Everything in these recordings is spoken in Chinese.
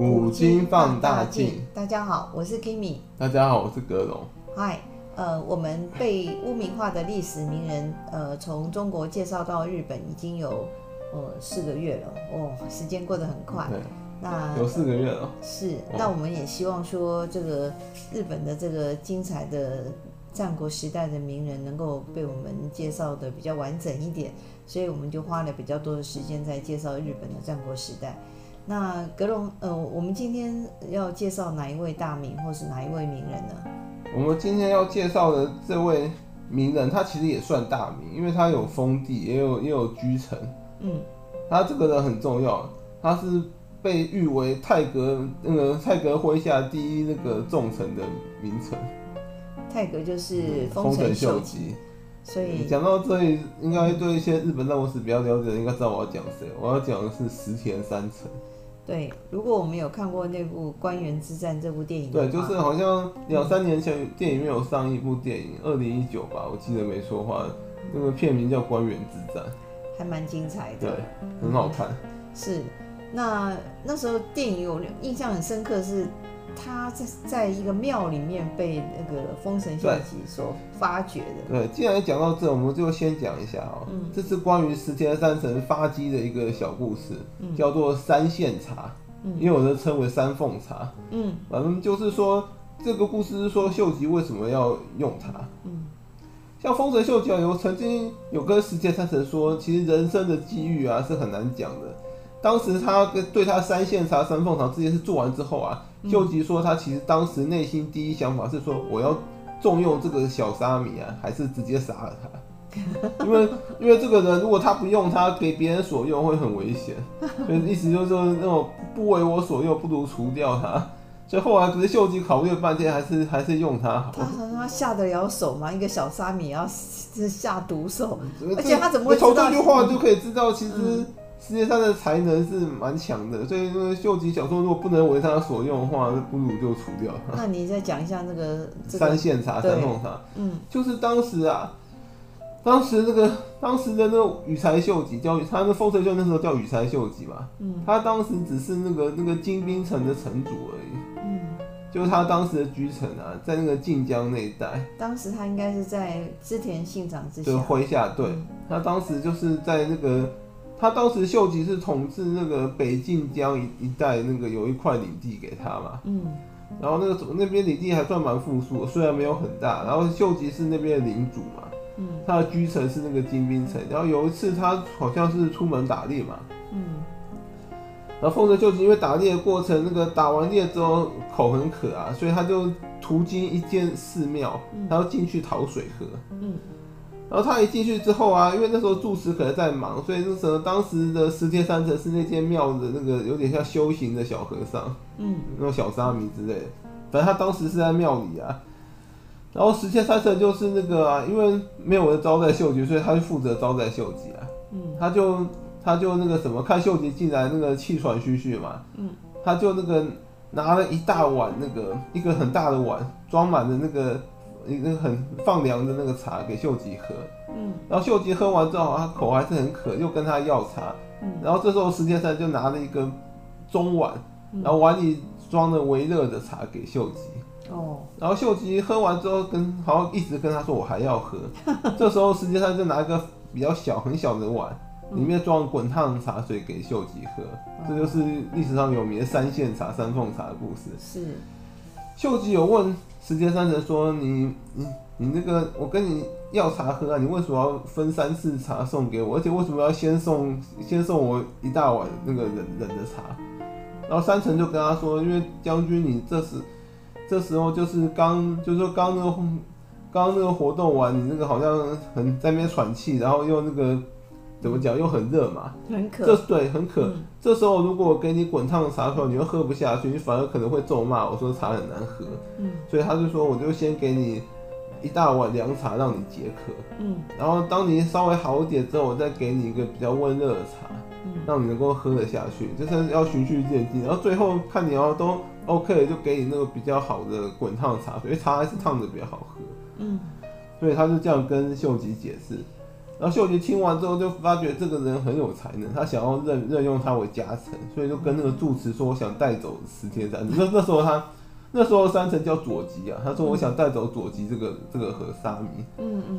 古今放大镜。大家好，我是 Kimi。大家好，我是格龙。嗨，呃，我们被污名化的历史名人，呃，从中国介绍到日本已经有呃四个月了，哦，时间过得很快。对，那有四个月了。是，那我们也希望说，这个日本的这个精彩的战国时代的名人能够被我们介绍的比较完整一点，所以我们就花了比较多的时间在介绍日本的战国时代。那格隆，呃，我们今天要介绍哪一位大名，或是哪一位名人呢？我们今天要介绍的这位名人，他其实也算大名，因为他有封地，也有也有居城。嗯，他这个人很重要，他是被誉为泰格那个太阁麾下第一那个重臣的名臣。泰格就是丰臣秀吉。所以讲到这里，应该对一些日本战国史比较了解的，应该知道我要讲谁。我要讲的是石田三成。对，如果我们有看过那部《官员之战》这部电影，对，就是好像两三年前电影院有上一部电影，二零一九吧，我记得没错的话，那个片名叫《官员之战》，还蛮精彩的，对，很好看。是，那那时候电影我印象很深刻是。他在在一个庙里面被那个封神秀吉所发掘的。对，既然讲到这，我们就先讲一下哦、喔。嗯。这是关于石田三成发迹的一个小故事，嗯、叫做三线茶，嗯，也有人称为三凤茶。嗯。反正就是说，这个故事是说秀吉为什么要用它。嗯。像丰臣秀吉有曾经有跟石田三成说，其实人生的机遇啊是很难讲的。当时他跟对他三线茶、三凤茶这件事做完之后啊。秀吉说，他其实当时内心第一想法是说，我要重用这个小沙弥啊，还是直接杀了他？因为因为这个人如果他不用他给别人所用会很危险，所以意思就是说那种不为我所用，不如除掉他。所以后来可是秀吉考虑了半天，还是还是用他好。他他下得了手吗？一个小沙弥要下毒手，而且他怎么会从这句话就可以知道，其实。嗯世界上的才能是蛮强的，所以那个秀吉想说，如果不能为他所用的话，不如就除掉。他。那你再讲一下那个、这个、三线茶、三凤茶，嗯，就是当时啊，当时那个当时的那个羽柴秀吉叫他那丰臣秀那时候叫羽柴秀吉嘛，嗯，他当时只是那个那个金兵城的城主而已，嗯，就是他当时的居城啊，在那个晋江那一带。当时他应该是在织田信长之下，麾下，对、嗯，他当时就是在那个。他当时秀吉是统治那个北近江一一带，那个有一块领地给他嘛，嗯，然后那个那边领地还算蛮富庶，虽然没有很大，然后秀吉是那边的领主嘛，嗯，他的居城是那个金兵城，然后有一次他好像是出门打猎嘛，嗯，然后丰臣秀吉因为打猎的过程，那个打完猎之后口很渴啊，所以他就途经一间寺庙，他要进去讨水喝，嗯。然后他一进去之后啊，因为那时候住持可能在忙，所以那时候当时的十天三成是那间庙的那个有点像修行的小和尚，嗯，那种小沙弥之类的。反正他当时是在庙里啊。然后十天三成就是那个啊，因为没有人招待秀吉，所以他就负责招待秀吉啊。嗯，他就他就那个什么，看秀吉进来那个气喘吁吁嘛，嗯，他就那个拿了一大碗那个一个很大的碗，装满了那个。一个很放凉的那个茶给秀吉喝，嗯，然后秀吉喝完之后，他口还是很渴，又跟他要茶，嗯，然后这时候石田三就拿了一个中碗，然后碗里装着微热的茶给秀吉，哦，然后秀吉喝完之后跟好像一直跟他说我还要喝，这时候石田三就拿一个比较小很小的碗，里面装滚烫茶水给秀吉喝，这就是历史上有名的三线茶、三凤茶的故事。是，秀吉有问。石阶三成说：“你你你那个，我跟你要茶喝啊，你为什么要分三次茶送给我？而且为什么要先送先送我一大碗那个冷冷的茶？”然后三成就跟他说：“因为将军你这时 这时候就是刚就是说刚那个刚那个活动完，你那个好像很在那边喘气，然后又那个。”怎么讲？又很热嘛，很渴。这对很渴。嗯、这时候如果我给你滚烫的茶水，你又喝不下去，你反而可能会咒骂我说茶很难喝。嗯，所以他就说，我就先给你一大碗凉茶让你解渴。嗯，然后当你稍微好一点之后，我再给你一个比较温热的茶，嗯，让你能够喝得下去。就是要循序渐进，然后最后看你要都 OK，就给你那个比较好的滚烫茶水，因为茶还是烫的比较好喝。嗯，所以他就这样跟秀吉解释。然后秀吉听完之后就发觉这个人很有才能，他想要任任用他为家臣，所以就跟那个住持说：“我想带走石田三成。”那那时候他那时候三成叫佐吉啊，他说：“我想带走佐吉这个这个和沙弥。”嗯嗯。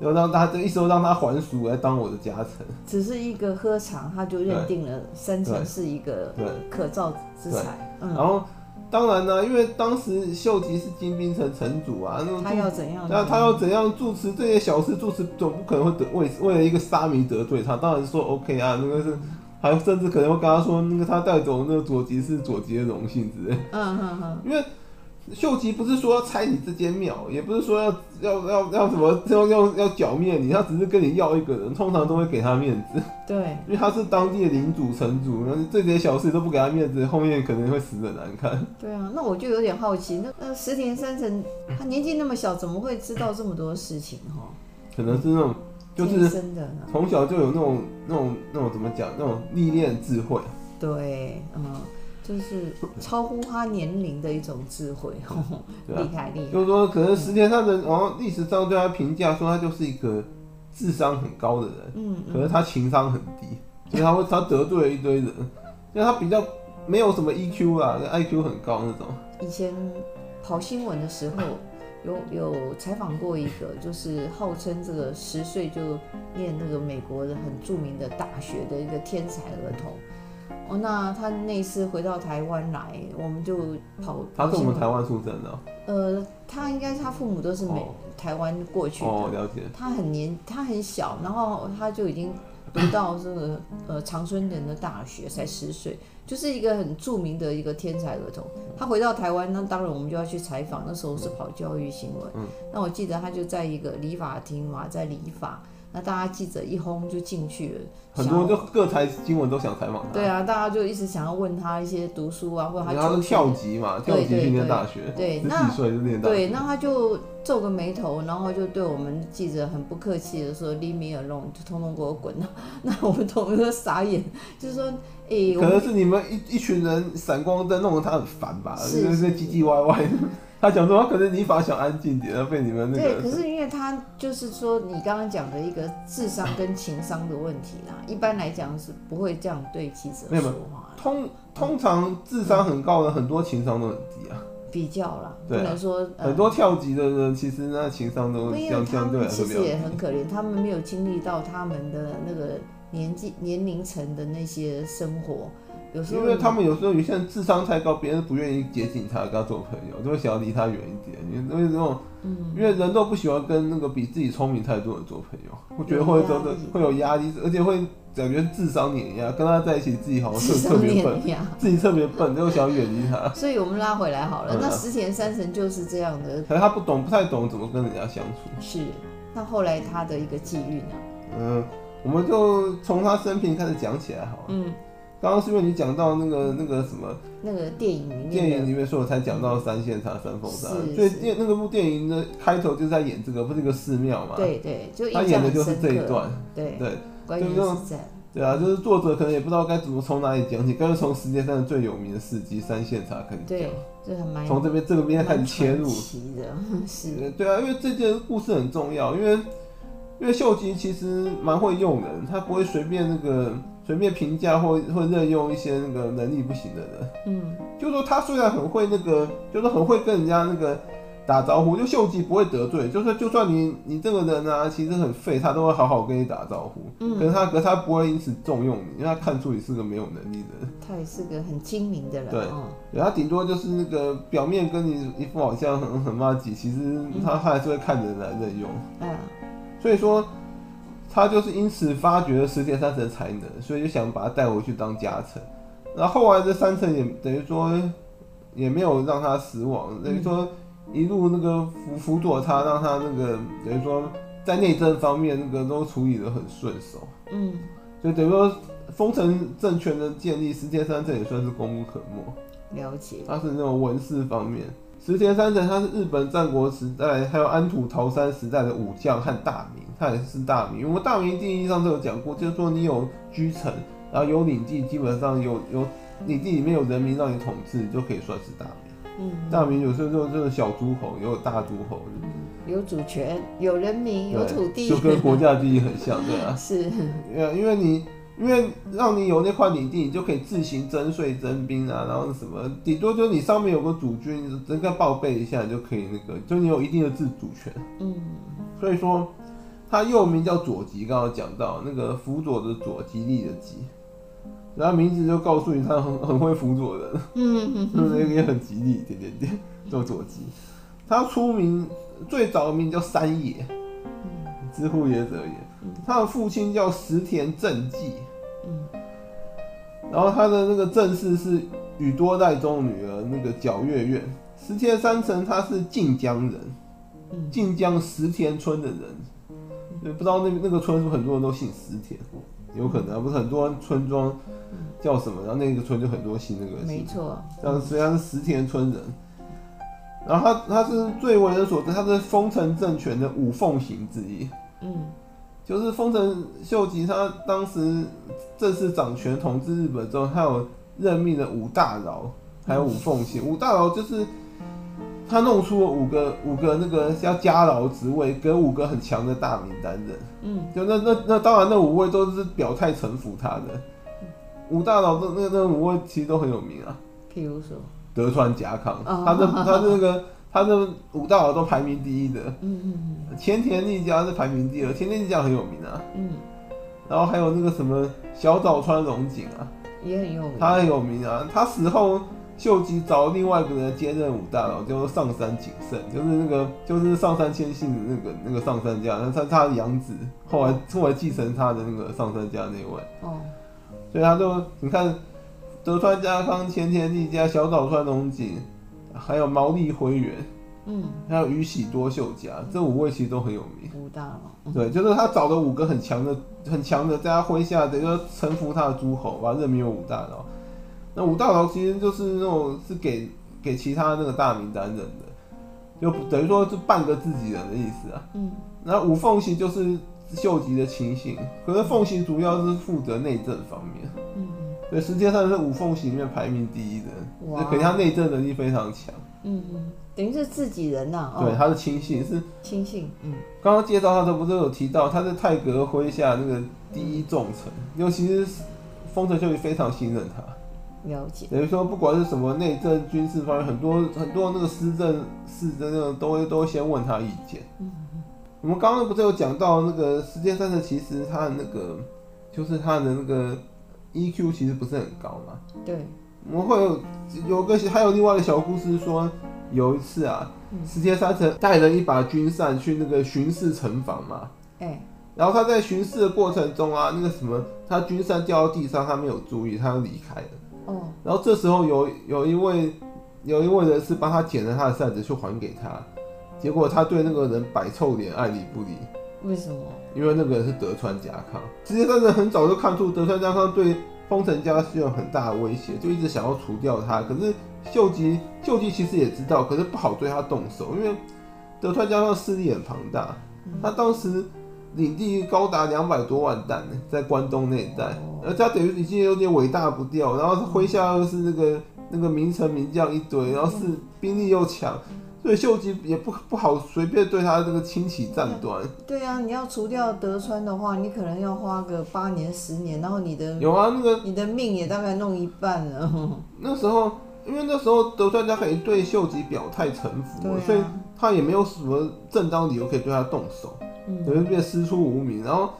要让他这一说让他还俗来当我的家臣，只是一个喝茶，他就认定了三成是一个可造之才。然后当然呢，因为当时秀吉是金兵城城主啊，那他要怎样？那他要怎样主持这些小事？主持总不可能会得为为了一个沙弥得罪他，当然说 OK 啊，那个是还甚至可能会跟他说，那个他带走那个佐吉是佐吉的荣幸之类。嗯嗯嗯，因为。秀吉不是说要拆你这间庙，也不是说要要要要什么要要要剿灭你，他只是跟你要一个人，通常都会给他面子。对，因为他是当地的领主城主，那这点小事都不给他面子，后面可能会死的难看。对啊，那我就有点好奇，那那石田三成他年纪那么小，怎么会知道这么多事情哈？可能是那种就是从小就有那种那种那种怎么讲那种历练智慧。对，嗯。就是超乎他年龄的一种智慧，厉害厉害。就是说，可能石田三成，然后历史上对他评价说他就是一个智商很高的人，嗯，可是他情商很低，所以他会他得罪了一堆人，因为他比较没有什么 EQ 啦，IQ 很高那种。以前跑新闻的时候，有有采访过一个，就是号称这个十岁就念那个美国的很著名的大学的一个天才儿童。哦，那他那次回到台湾来，我们就跑。他是我们台湾出生的。呃，他应该他父母都是美、哦、台湾过去的。哦，了解。他很年，他很小，然后他就已经读到这个呃长春人的大学，才十岁，就是一个很著名的一个天才儿童。他回到台湾，那当然我们就要去采访。那时候是跑教育新闻。嗯。那我记得他就在一个理发厅嘛，在理发。那大家记者一轰就进去了，很多就各台新闻都想采访他。对啊，大家就一直想要问他一些读书啊，或者他。他是跳级嘛，跳级去念大学，对，那几岁就念大学。对，那他就皱个眉头，然后就对我们记者很不客气的说：“Leave me alone，就通通给我滚。”那我们同学傻眼，就是说，哎、欸，可能是你们一一群人闪光灯弄得他很烦吧，是是是，唧唧歪歪。他讲说，可能理发想安静点，被你们那个。对，可是因为他就是说，你刚刚讲的一个智商跟情商的问题啦，一般来讲是不会这样对记者说话。通通常智商很高的，很多情商都很低啊。比较啦，不能说很多跳级的人，其实那情商都相相对来说比较低。其实也很可怜，他们没有经历到他们的那个年纪年龄层的那些生活。因为他们有时候有些人智商太高，别人不愿意接近他，跟他做朋友，就会想要离他远一点。因为这种，嗯，因为人都不喜欢跟那个比自己聪明太多的人做朋友，我觉得会真的会有压力，而且会感觉智商碾压，跟他在一起自己好像特特别笨，自己特别笨，就想远离他。所以我们拉回来好了，那石田三成就是这样的，可是他不懂，不太懂怎么跟人家相处。是，那后来他的一个际遇呢？嗯，我们就从他生平开始讲起来好了。嗯。刚刚是因为你讲到那个那个什么那个电影里面，电影里面，所以我才讲到三线茶三凤茶。所以电那个部电影的开头就是在演这个，不是一个寺庙嘛？对对，就他演的就是这一段。对对，关于是对啊，就是作者可能也不知道该怎么从哪里讲起，干脆从世界上最有名的事迹三线茶开始讲。对，从这边这个边开始切入。是。对啊，因为这件故事很重要，因为因为秀吉其实蛮会用人，他不会随便那个。随便评价或或任用一些那个能力不行的人，嗯，就是说他虽然很会那个，就是很会跟人家那个打招呼，就秀吉不会得罪，就是就算你你这个人啊，其实很废，他都会好好跟你打招呼，嗯，可是他可是他不会因此重用你，因为他看出你是个没有能力的。人，他也是个很精明的人，对，对他顶多就是那个表面跟你一副好像很很麻吉，其实他他还是会看人来任用，嗯，所以说。他就是因此发掘了石田三成的才能，所以就想把他带回去当家臣。然后后来这三成也等于说也没有让他失望，等于说一路那个辅辅佐他，让他那个等于说在内政方面那个都处理得很顺手。嗯，就等于说丰臣政权的建立，石田三成也算是功不可没。了解，他是那种文士方面。石田三成他是日本战国时代还有安土桃山时代的武将和大名。他也是大名，我们大名定义上都有讲过，就是说你有居城，然后有领地，基本上有有领地里面有人民让你统治，就可以算是大名。嗯，大名有时候就就是小诸侯，也有大诸侯。嗯，有主权，有人民，有土地，就跟国家地理很像，对啊。是，因为因为你因为让你有那块领地，你就可以自行征税征兵啊，然后什么，顶多就是你上面有个主君，整个报备一下，你就可以那个，就你有一定的自主权。嗯，所以说他又名叫左吉，刚刚讲到那个辅佐的左，吉利的吉。然后名字就告诉你，他很很会辅佐人，嗯，是不是也很吉利？点点点，叫左吉。他出名最早的名叫三野，知乎野者也。他的父亲叫石田正纪，然后他的那个正室是宇多代宗女儿那个皎月院。石田三成他是晋江人，晋江石田村的人，不知道那那个村是不是很多人都姓石田？有可能啊，不是很多村庄叫什么，然后那个村就很多姓那个姓。没错。但虽然是石田村人，然后他他是最为人所知，他是丰臣政权的五奉行之一。嗯。就是丰臣秀吉，他当时正式掌权统治日本之后，他有任命了五大老，还有五奉行。五大老就是。他弄出了五个五个那个要加饶职位，给五个很强的大名担任。嗯，就那那那当然那五位都是表态臣服他的。五大佬那那那五位其实都很有名啊。譬如说德川家康，哦、他的他的那个他的五大佬都排名第一的。嗯嗯嗯。前田利家是排名第二，前田利家很有名啊。嗯。然后还有那个什么小早川龙井啊，也很有名。他很有名啊，他死后。秀吉找另外一个人接任五大佬，叫做上杉景胜，就是那个就是上杉谦信的那个那个上杉家，那他他的养子，后来后来继承他的那个上杉家那位。哦，所以他就你看德川家康、前田利家、小早川隆景，还有毛利辉元，嗯，还有宇喜多秀家，这五位其实都很有名。五大老，对，就是他找了五个很强的、很强的，在他麾下的，就臣服他的诸侯，把他任命为五大老。那五大老其实就是那种是给给其他那个大名担任的，就等于说是半个自己人的意思啊。嗯。那五奉行就是秀吉的亲信，可是奉行主要是负责内政方面。嗯。对，实际上是五凤行里面排名第一的，就，可是他内政能力非常强。嗯嗯。等于是自己人呐、啊。对，他是亲信是亲信。嗯。刚刚介绍他的时候不是有提到他是泰格麾下那个第一重臣，因为其是丰臣秀吉非常信任他。了解，等于说，不管是什么内政、军事方面，很多很多那个施政、事政那种，都会都会先问他意见。嗯嗯。我们刚刚不是有讲到那个石间三成，其实他的那个就是他的那个 EQ 其实不是很高嘛。对。我们会有有个还有另外一个小故事说，有一次啊，石田三成带了一把军扇去那个巡视城防嘛。欸然后他在巡视的过程中啊，那个什么，他军扇掉到地上，他没有注意，他就离开了。哦。然后这时候有有一位有一位人是帮他捡了他的扇子去还给他，结果他对那个人摆臭脸，爱理不理。为什么？因为那个人是德川家康。实际上，很早就看出德川家康对丰臣家是有很大的威胁，就一直想要除掉他。可是秀吉秀吉其实也知道，可是不好对他动手，因为德川家康势力很庞大，他当时。领地高达两百多万担呢，在关东那一带，而他等于已经有点伟大不掉，然后麾下又是那个那个名臣名将一堆，然后是兵力又强，所以秀吉也不不好随便对他这个轻启战端。对啊，你要除掉德川的话，你可能要花个八年十年，然后你的有啊，那个你的命也大概弄一半了。那时候，因为那时候德川家可以对秀吉表态臣服，啊，所以他也没有什么正当理由可以对他动手。等于变师出无名，然后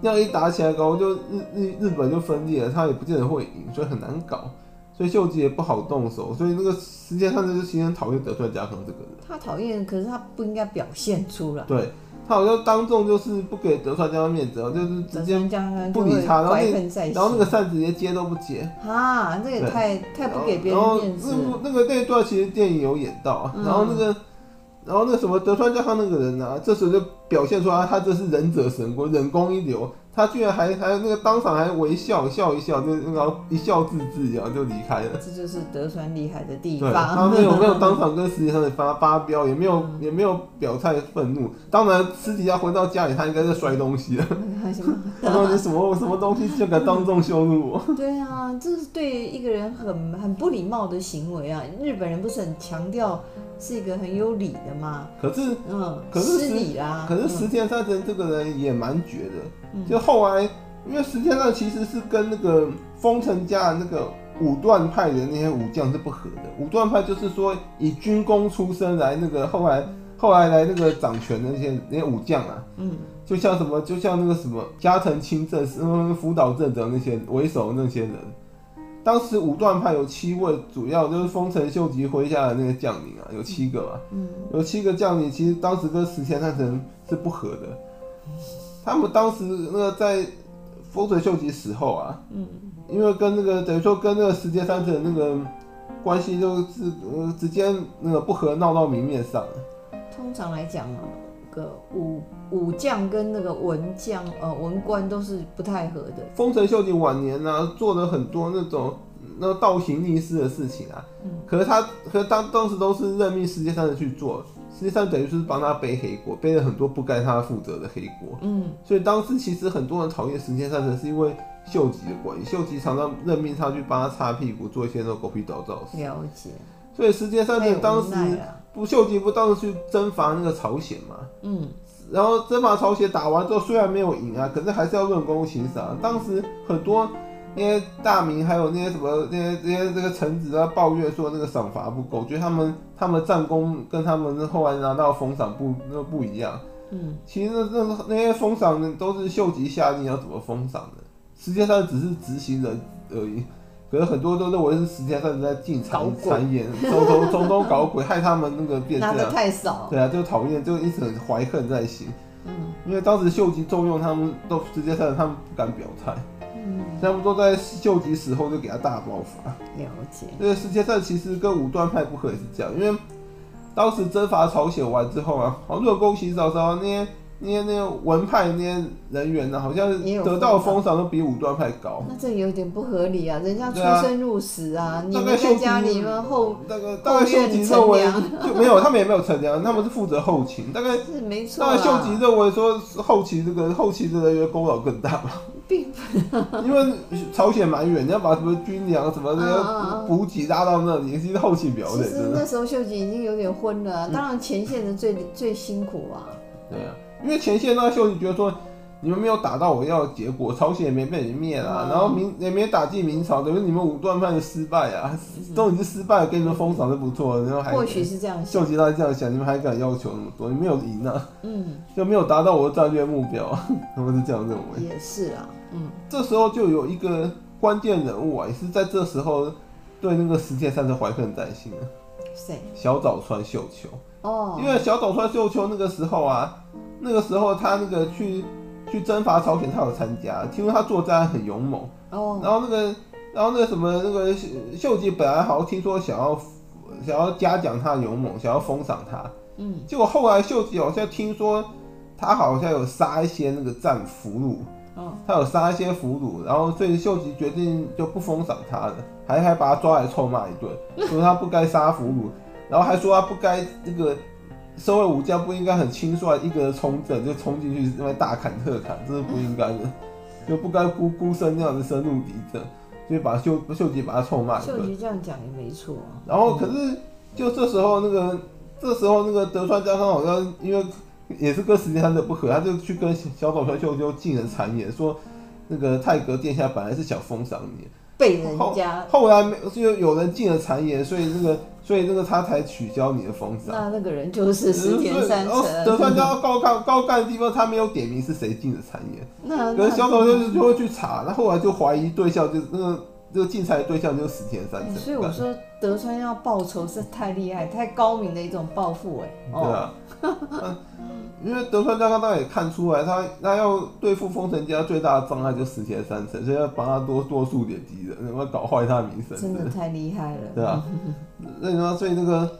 那样一打起来搞，搞就日日日本就分裂了，他也不见得会赢，所以很难搞，所以秀吉也不好动手，所以那个时间上就是其实很讨厌德川家康这个人。他讨厌，可是他不应该表现出来。对，他好像当众就是不给德川家康面子，就是直接不理他，然后那然后那个扇子连接都不接。啊，这也太太不给别人面子。那那个那一段其实电影有演到，然后那个。然后那个什么德川家康那个人啊，这时候就表现出来，他这是忍者神龟，忍功一流。他居然还还那个当场还微笑笑一笑，就然后一笑置之，然后就离开了。这就是德川厉害的地方。他没有没有当场跟石田三成发发飙，也没有也没有表态愤怒。当然私底下回到家里，他应该在摔东西了。他说你什么什么东西就敢当众羞辱我？对啊，这是对一个人很很不礼貌的行为啊！日本人不是很强调是一个很有礼的吗？可是，嗯，可是失礼啦。可是石田三成这个人也蛮绝的，嗯、就后来因为石田三成其实是跟那个丰臣家的那个武断派的那些武将是不合的。武断派就是说以军功出身来那个后来。后来来那个掌权的那些那些武将啊，嗯，就像什么，就像那个什么加藤清正、什么福岛正则那些为首的那些人，当时武断派有七位，主要就是丰臣秀吉麾下的那个将领啊，有七个嘛，嗯，有七个将领，其实当时跟石田三成是不合的，他们当时那个在丰臣秀吉死后啊，嗯，因为跟那个等于说跟那个石间三成那个关系就是呃直接那个不和闹到明面上了。通常来讲啊，个武武将跟那个文将呃文官都是不太合的。丰臣秀吉晚年呢、啊，做了很多那种那个倒行逆施的事情啊。嗯。可是他，可是当当时都是任命石间三成去做，实际上等于是帮他背黑锅，背了很多不该他负责的黑锅。嗯。所以当时其实很多人讨厌石田三成，是因为秀吉的关系。秀吉常常任命他去帮他擦屁股，做一些那种狗屁倒灶事。了解。所以石田三成当时。不，秀吉不当时去征伐那个朝鲜嘛？嗯，然后征伐朝鲜打完之后，虽然没有赢啊，可是还是要论功行赏。当时很多那些大明，还有那些什么那些那些这个臣子在，抱怨说那个赏罚不够，觉得他们他们战功跟他们后来拿到封赏不那不一样。嗯，其实那那那些封赏呢，都是秀吉下令要怎么封赏的，实际上只是执行人而已。可是很多都认为是石田三成在进谗谗言，从 从从中搞鬼，害他们那个变这样。拿的太少。对啊，就讨厌，就一直很怀恨在心。嗯。因为当时秀吉重用他们，都石田三成他们不敢表态。嗯。他们都在秀吉死后就给他大爆发。了解。这个世界上其实跟武断派不可也是这样，因为当时征伐朝鲜完之后啊，好论功行赏那些。那些那个文派那些人员呢，好像得到的封赏都比武断派高。那这有点不合理啊！人家出生入死啊，啊你们在家里面后那个大概秀吉认为就没有，他们也没有乘凉，他们是负责后勤。大概是没错。大概秀吉认为说后勤这个后勤的人员功劳更大嘛，并不 因为朝鲜蛮远，你要把什么军粮什么的补给拉到那里，其实后勤表演。其实那时候秀吉已经有点昏了，啊，当然前线的最最辛苦啊。对啊。因为前线那个秀吉觉得说，你们没有打到我要的结果，朝鲜也没被你灭了，然后明也没打进明朝，等于你们武断派的失败啊，都已经失败了，给你们封赏是不错了，然后还或许是这样，秀吉他这样想，你们还敢要求那么多？你没有赢啊，嗯，就没有达到我的战略目标，他们是这样认为。也是啊，嗯，这时候就有一个关键人物啊，也是在这时候对那个石田三成怀恨在心啊。谁？小早川秀秋。哦，因为小早川秀秋那个时候啊。那个时候他那个去去征伐朝鲜，他有参加，听说他作战很勇猛。哦。然后那个，然后那个什么，那个秀吉本来好像听说想要想要嘉奖他的勇猛，想要封赏他。嗯。结果后来秀吉好像听说他好像有杀一些那个战俘虏。哦。他有杀一些俘虏，然后所以秀吉决定就不封赏他了，还还把他抓来臭骂一顿，说他不该杀俘虏，然后还说他不该那个。身为武将不应该很轻率一个人冲阵就冲进去，因为大砍特砍，这是不应该的，就不该孤孤身那样子深入敌阵，就把秀秀吉把他臭骂一顿。秀吉这样讲也没错。然后可是就这时候那个这时候那个德川家康好像因为也是跟石田三成不合，他就去跟小早川秀秋进了谗言，说那个太阁殿下本来是想封赏你。被人家后，后来没就有人进了谗言，所以那个所以那个他才取消你的封赏。那那个人就是石田三成。德川家高干高干的地方，他没有点名是谁进的谗言。那可是小岛就是就会去查，那后来就怀疑对象就是那个这个进谗的对象就是石田三成。所以我说德川要报仇是太厉害、太高明的一种报复哎。对啊。因为德川家康大概也看出来，他他要对付丰臣家最大的障碍就是石田三成，所以要帮他多多树点敌人，然后搞坏他的名声。真的太厉害了，对啊。那你说，所以那个，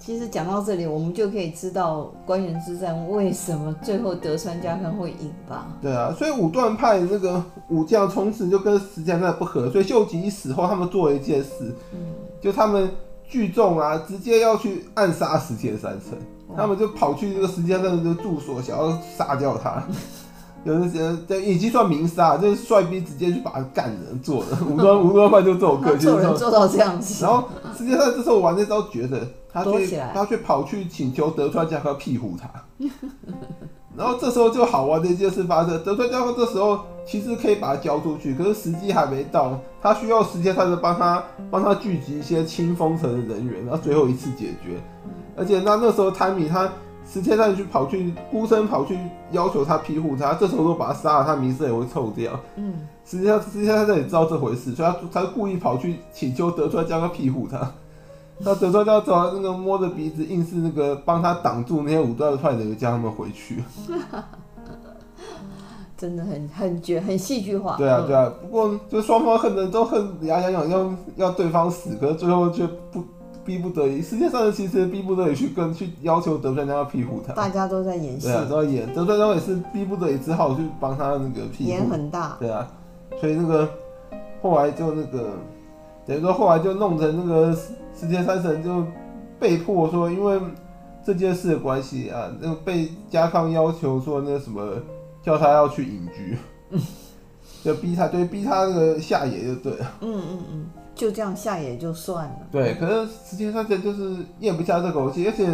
其实讲到这里，我们就可以知道关原之战为什么最后德川家康会赢吧？对啊，所以武断派那个武将从此就跟石田三成不合，所以秀吉一死后，他们做了一件事，嗯，就他们聚众啊，直接要去暗杀石田三成。他们就跑去这个石田三成的住所，想要杀掉他。有的人这已经算明杀，就是帅逼直接去把他干人做的，武装武装派就这种个性，做人做到这样子。然后实际上这时候玩那招觉得他去他去跑去请求德川家康庇护他。然后这时候就好玩的一件事发生，德川家康这时候其实可以把他交出去，可是时机还没到，他需要时间，他就帮他帮他聚集一些清风城的人员，然后最后一次解决。而且那那时候泰米他石田三成去跑去孤身跑去要求他庇护他，这时候都把他杀了，他名声也会臭掉。嗯，实际上实际上他也知道这回事，所以他他故意跑去请求德川家康庇护他。那德川家康那个摸着鼻子，硬是那个帮他挡住那些武断派的人，叫他们回去。真的很很绝，很戏剧化。对啊，对啊。不过就双方恨的都恨牙痒痒，要要对方死，可是最后却不逼不得已。世界上的其实逼不得已去跟去要求德川家要庇护他。大家都在演戏。对啊，都在演。德川家康也是逼不得已，只好去帮他那个庇护。演很大。对啊，所以那个后来就那个。等于说，后来就弄成那个石田三神就被迫说，因为这件事的关系啊，那被家康要求说那什么，叫他要去隐居，就逼他，就逼他那个下野就对了。嗯嗯嗯，就这样下野就算了。对，可是石田三神就是咽不下这口气，而且。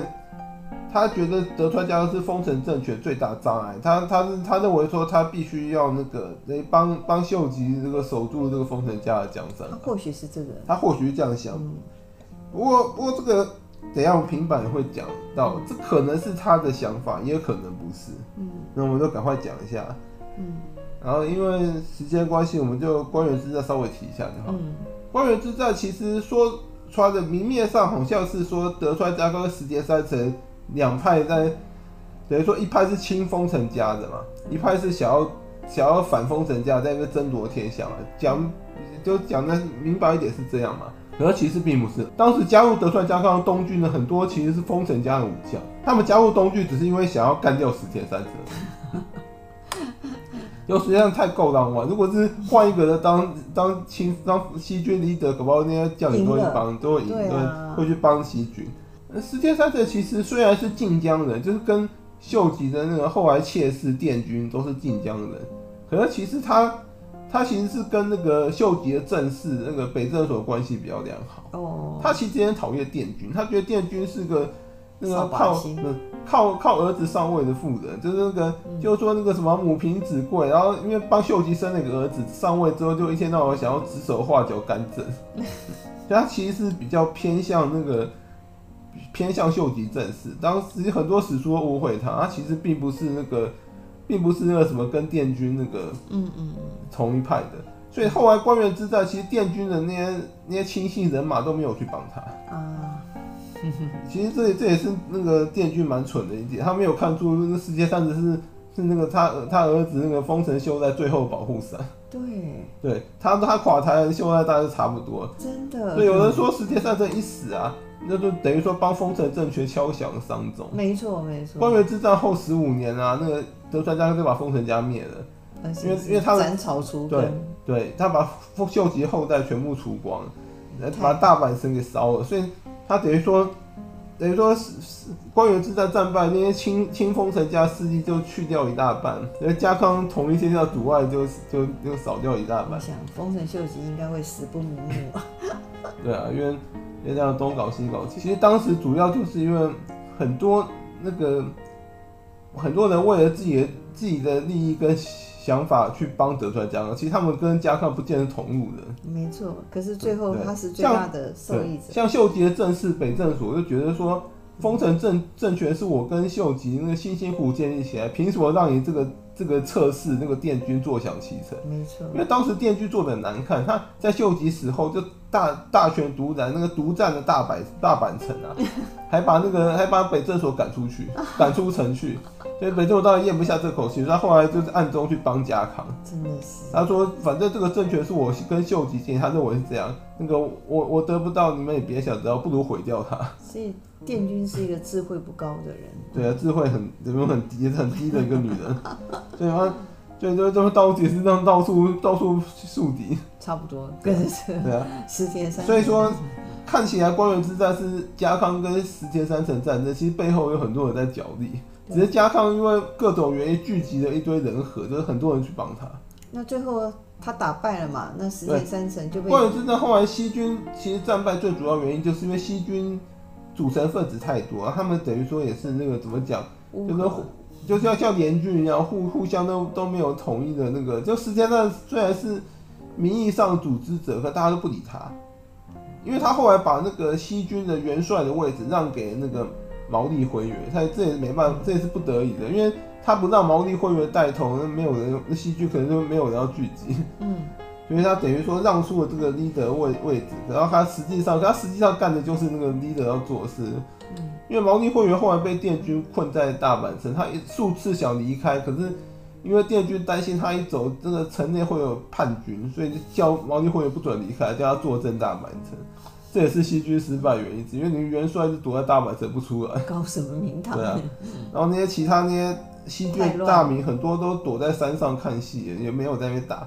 他觉得德川家康是丰臣政权最大障碍，他他是他认为说他必须要那个来帮帮秀吉这个守住这个丰臣家的江山。他或许是这个，他或许是这样想。嗯、不过不过这个等下我平板会讲到，这可能是他的想法，也有可能不是。嗯，那我们就赶快讲一下。嗯，然后因为时间关系，我们就官员之战稍微提一下就好。嗯，关原之战其实说穿的明面上好像是说德川家康跟石田三成。两派在等于说，一派是亲丰臣家的嘛，一派是想要想要反丰臣家，在那争夺天下嘛。讲就讲的明白一点是这样嘛。可是其实并不是，当时加入德川家康东军的很多其实是丰臣家的武将，他们加入东军只是因为想要干掉石田三成。就实际上太够浪漫。如果是换一个人当当清当西军 leader，搞不好那些将领都会帮，都会赢，啊、会去帮西军。石田三成其实虽然是晋江人，就是跟秀吉的那个后来妾室殿军都是晋江人，可是其实他他其实是跟那个秀吉的正室那个北政所关系比较良好。哦。他其实也很讨厌殿军，他觉得殿军是个那个靠嗯靠靠儿子上位的妇人，就是那个、嗯、就是说那个什么母凭子贵，然后因为帮秀吉生了个儿子上位之后，就一天到晚想要指手画脚干政，所以他其实是比较偏向那个。偏向秀吉正室，当时很多史书都误会他，他其实并不是那个，并不是那个什么跟殿军那个，嗯嗯同一派的，所以后来官员之战，其实殿军的那些那些亲信人马都没有去帮他啊。其实这这也是那个殿军蛮蠢的一点，他没有看出那个石田三成是是那个他他儿子那个丰臣秀在最后保护伞。对，对他他垮台秀赖大概是差不多。真的。所以有人说石田三成一死啊。那就等于说帮丰臣政权敲响了丧钟。没错，没错。关原之战后十五年啊，那个德川家康就把丰臣家灭了，因为因为他斩草除根，对对，他把秀吉后代全部除光，把大阪城给烧了，所以他等于说等于说是是关原之战战败，那些清清丰臣家势力就去掉一大半，而家康统一天下阻碍就就就少掉一大半。我想丰臣秀吉应该会死不瞑目。对啊，因为。也这样东搞西搞，其实当时主要就是因为很多那个很多人为了自己的自己的利益跟想法去帮德川家康，其实他们跟家康不见得是同路人。没错，可是最后他是最大的受益者。像，像秀吉的正室北政所就觉得说，丰臣政政权是我跟秀吉那个辛辛苦苦建立起来，凭什么让你这个？这个测试那个电锯坐享其成，没错，因为当时电锯做的很难看，他在秀吉死后就大大权独揽，那个独占了大阪大阪城啊，还把那个还把北政所赶出去，赶出城去，所以北政所当然咽不下这口气，他后来就是暗中去帮家康，真的是，他说反正这个政权是我跟秀吉建立，他认为是这样，那个我我得不到，你们也别想得到，不如毁掉它。所以殿军是一个智慧不高的人，对啊，智慧很怎么很低很低的一个女人。对啊，对，就这么到处也是这样到处到处树敌，差不多跟是对啊，石田三。所以说，看起来关原之战是家康跟石田三成战争，其实背后有很多人在角力。只是家康因为各种原因聚集了一堆人和，就是很多人去帮他。那最后他打败了嘛？那十铁三成就被。关羽之战后来西军其实战败最主要原因就是因为西军组成分子太多，他们等于说也是那个怎么讲，就是就是要像联军一样互互相都都没有统一的那个。就石田三成虽然是名义上组织者，可大家都不理他，因为他后来把那个西军的元帅的位置让给那个毛利辉元，他这也是没办法，这也是不得已的，因为。他不让毛利辉元带头，那没有人，那西军可能就没有人要聚集。嗯，所以他等于说让出了这个 leader 位位置，然后他实际上，他实际上干的就是那个 leader 要做的事。嗯，因为毛利会员后来被电军困在大阪城，他数次想离开，可是因为电军担心他一走，这个城内会有叛军，所以就叫毛利会员不准离开，叫他坐镇大阪城。这也是西军失败原因，因为你元帅是躲在大阪城不出来，搞什么名堂？对啊，然后那些其他那些。西军大名很多都躲在山上看戏，也没有在那边打。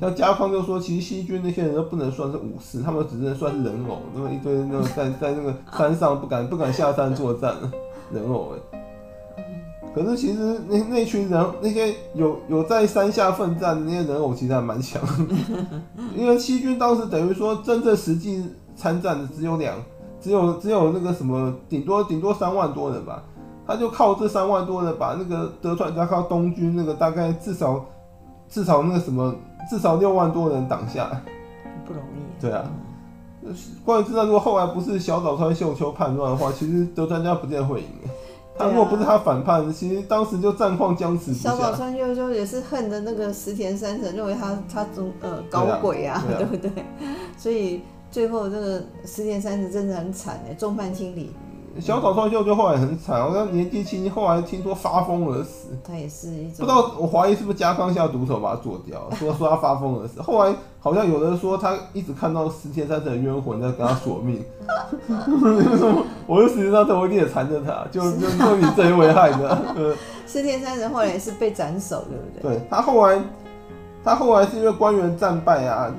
像加康就说，其实西军那些人都不能算是武士，他们只能算是人偶，那么一堆那种在在那个山上不敢不敢下山作战 人偶。可是其实那那群人那些有有在山下奋战的那些人偶，其实还蛮强。因为西军当时等于说真正实际参战的只有两，只有只有那个什么，顶多顶多三万多人吧。他就靠这三万多人把那个德川家康东军那个大概至少至少那个什么至少六万多人挡下来，不容易。对啊，关羽之战如果后来不是小早川秀秋叛乱的话，其实德川家不见得会赢。他如果不是他反叛，其实当时就战况僵持不下。小早川秀秋也是恨的那个石田三成，认为他他总呃搞鬼啊，对，啊 对不对？所以最后这个石田三成真的很惨哎，众叛亲离。小草川秀就后来很惨，好像年纪轻轻，后来听说发疯而死。他也是一种不知道，我怀疑是不是家康下毒手把他做掉，说说他发疯而死。后来好像有人说他一直看到石田三成的冤魂在跟他索命。我就石田三成，我一定也缠着他，就 就就你这一为害的。石田三成后来是被斩首，对不对？对，他后来，他后来是因为官员战败啊。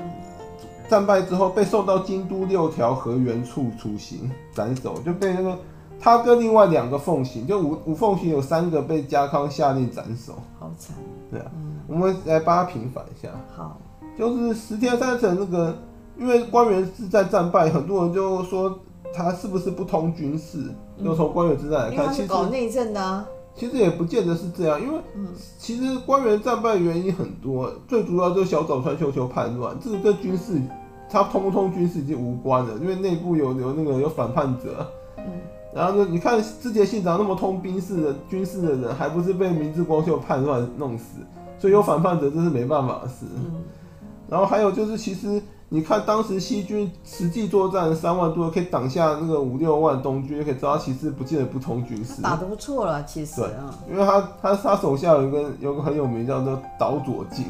战败之后被送到京都六条河原处处刑斩首，就被那个他跟另外两个奉行，就五五奉行有三个被家康下令斩首，好惨。对啊，嗯、我们来帮他平反一下。好，就是石田三成那个，因为关原之战战败，很多人就说他是不是不通军事？就从关原之战来看，其实搞内政的啊。其实也不见得是这样，因为其实官员战败原因很多，最主要就是小早川秀秀叛乱，这个跟军事他通不通军事已经无关了，因为内部有有那个有反叛者，嗯，然后呢，你看织田信长那么通兵事的军事的人，还不是被明治光秀叛乱弄死，所以有反叛者这是没办法的事。然后还有就是其实。你看，当时西军实际作战三万多，可以挡下那个五六万东军，可以知道其实不见得不通军事，打得不错了。其实，对，因为他他他手下有一个有个很有名叫做岛左近。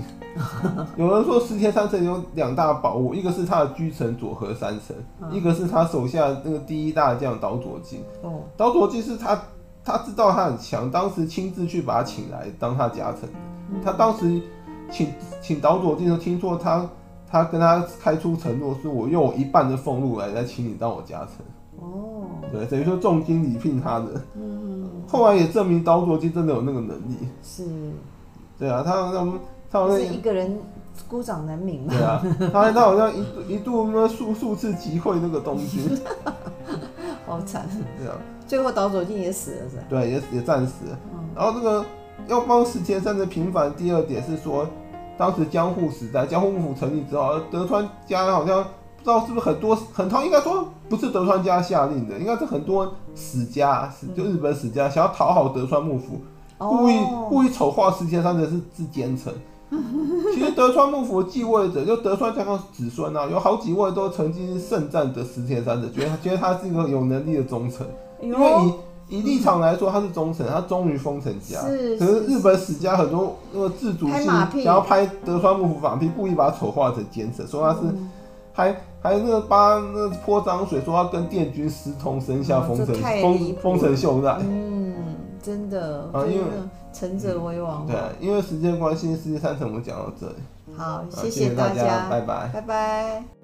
有人说石田三成有两大宝物，一个是他的居城佐和三成，一个是他手下那个第一大将岛左近。哦，岛左近是他他知道他很强，当时亲自去把他请来当他家臣。他当时请请岛左近听说他。他跟他开出承诺，说我用我一半的俸禄来来请你当我家臣。哦，对，等于说重金礼聘他的。嗯，后来也证明岛佐镜真的有那个能力。是。对啊，他好像他好像是一个人孤掌难鸣嘛。对啊，他他好像一度一度那数数次集会那个东军。好惨。对啊。最后岛佐镜也死了是吧？对，也也战死了。嗯。然后这个要帮石田三的平反，第二点是说。当时江户时代，江户幕府成立之后，德川家好像不知道是不是很多很多，应该说不是德川家下令的，应该是很多史家，就日本史家想要讨好德川幕府，故意故意丑化石田三成是是奸臣。其实德川幕府继位者，就德川家康子孙啊，有好几位都曾经盛赞的石田三成，觉得觉得他是一个有能力的忠臣，因为以。以立场来说，他是忠臣，他忠于丰臣家。是，可是日本史家很多那个自主性，想要拍德川幕府马屁，故意把他丑化成奸臣，说他是还还那个扒那泼脏水，说他跟殿军私通，生下丰臣丰丰臣秀赖。嗯，真的啊，因为成者为王。对，因为时间关系，世界三层我们讲到这里。好，谢谢大家，拜拜，拜拜。